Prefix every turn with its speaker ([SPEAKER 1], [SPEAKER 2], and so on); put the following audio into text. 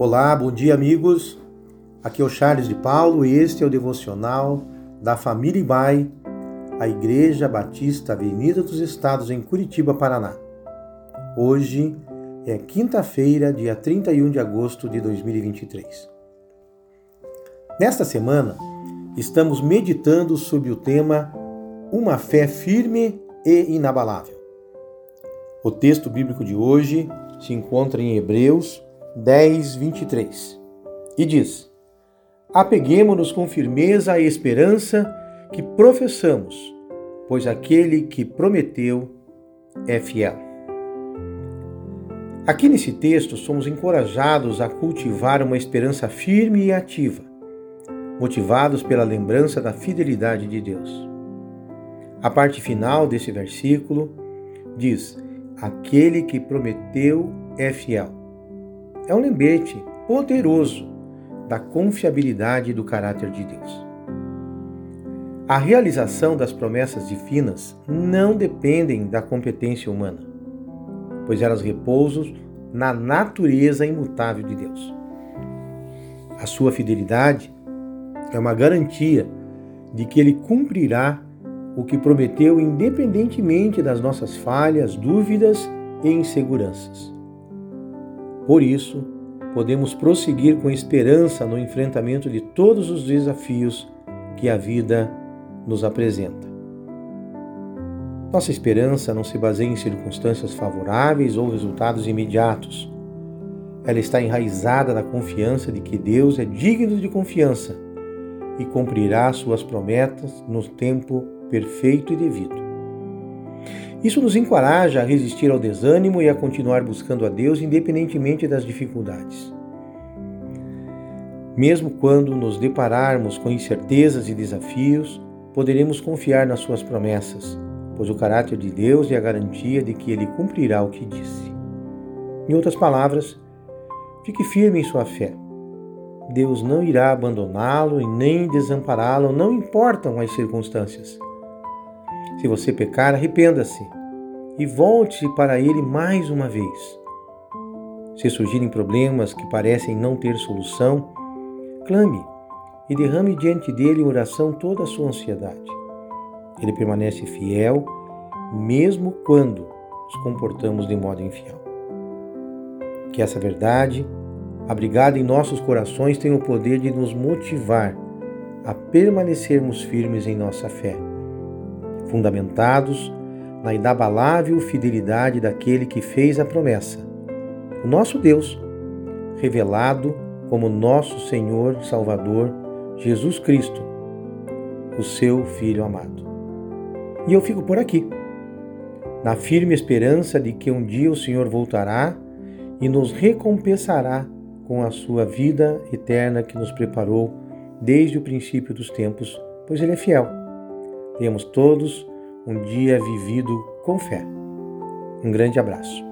[SPEAKER 1] Olá, bom dia, amigos. Aqui é o Charles de Paulo e este é o devocional da família Ibai, a Igreja Batista Avenida dos Estados em Curitiba, Paraná. Hoje é quinta-feira, dia 31 de agosto de 2023. Nesta semana, estamos meditando sobre o tema Uma fé firme e inabalável. O texto bíblico de hoje se encontra em Hebreus 10, 23. E diz: Apeguemo-nos com firmeza à esperança que professamos, pois aquele que prometeu é fiel. Aqui nesse texto, somos encorajados a cultivar uma esperança firme e ativa, motivados pela lembrança da fidelidade de Deus. A parte final desse versículo diz: Aquele que prometeu é fiel é um lembrete poderoso da confiabilidade do caráter de Deus. A realização das promessas divinas não dependem da competência humana, pois elas repousam na natureza imutável de Deus. A sua fidelidade é uma garantia de que ele cumprirá o que prometeu, independentemente das nossas falhas, dúvidas e inseguranças. Por isso, podemos prosseguir com esperança no enfrentamento de todos os desafios que a vida nos apresenta. Nossa esperança não se baseia em circunstâncias favoráveis ou resultados imediatos. Ela está enraizada na confiança de que Deus é digno de confiança e cumprirá suas promessas no tempo perfeito e devido. Isso nos encoraja a resistir ao desânimo e a continuar buscando a Deus independentemente das dificuldades. Mesmo quando nos depararmos com incertezas e desafios, poderemos confiar nas Suas promessas, pois o caráter de Deus é a garantia de que Ele cumprirá o que disse. Em outras palavras, fique firme em sua fé. Deus não irá abandoná-lo e nem desampará-lo, não importam as circunstâncias. Se você pecar, arrependa-se e volte para Ele mais uma vez. Se surgirem problemas que parecem não ter solução, clame e derrame diante dele em oração toda a sua ansiedade. Ele permanece fiel, mesmo quando nos comportamos de modo infiel. Que essa verdade, abrigada em nossos corações, tenha o poder de nos motivar a permanecermos firmes em nossa fé fundamentados na inabalável fidelidade daquele que fez a promessa, o nosso Deus, revelado como nosso Senhor Salvador, Jesus Cristo, o seu Filho amado. E eu fico por aqui, na firme esperança de que um dia o Senhor voltará e nos recompensará com a sua vida eterna que nos preparou desde o princípio dos tempos, pois Ele é fiel. Tenhamos todos um dia vivido com fé. Um grande abraço.